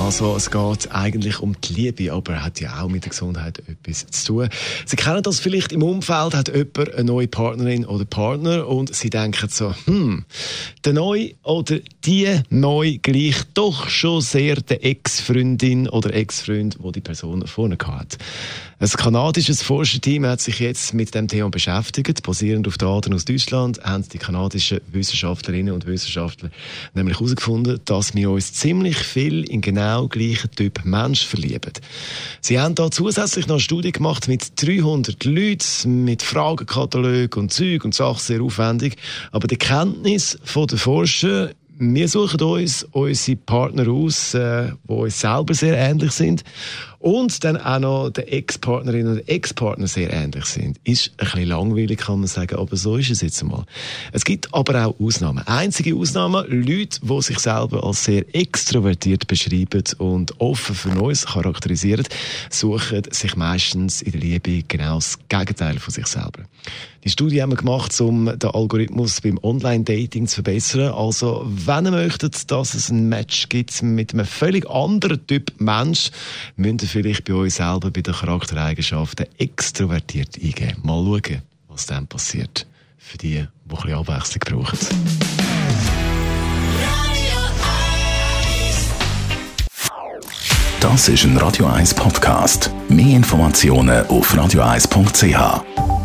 also es geht eigentlich um die Liebe, aber hat ja auch mit der Gesundheit etwas zu tun. Sie kennen das vielleicht im Umfeld, hat jemand eine neue Partnerin oder Partner und Sie denken so, hm, der Neue oder die Neue gleicht doch schon sehr der Ex-Freundin oder Ex-Freund, wo die Person vorne hat. Ein kanadisches Forscherteam hat sich jetzt mit dem Thema beschäftigt. Basierend auf Daten aus Deutschland haben die kanadischen Wissenschaftlerinnen und Wissenschaftler nämlich herausgefunden, dass wir uns ziemlich viel in genau gleichen Typ Mensch verlieben. Sie haben da zusätzlich noch eine Studie gemacht mit 300 Leuten, mit Fragenkatalog und Zeug und Sachen sehr aufwendig. Aber die Kenntnis der Forscher wir suchen uns unsere Partner aus, äh, die uns selber sehr ähnlich sind und dann auch noch der Ex-Partnerin und Ex-Partner sehr ähnlich sind. Ist ein bisschen langweilig, kann man sagen, aber so ist es jetzt einmal. Es gibt aber auch Ausnahmen. Einzige Ausnahmen, Leute, die sich selber als sehr extrovertiert beschreiben und offen für Neues charakterisieren, suchen sich meistens in der Liebe genau das Gegenteil von sich selber. Die Studie haben wir gemacht, um den Algorithmus beim Online-Dating zu verbessern. Also, wenn ihr möchtet, dass es ein Match gibt mit einem völlig anderen Typ Mensch, müsst ihr vielleicht bei euch selber bei den Charaktereigenschaften extrovertiert eingeben. Mal schauen, was dann passiert. Für die, die ein bisschen Abwechslung brauchen. Das ist ein Radio 1 Podcast. Mehr Informationen auf radio1.ch.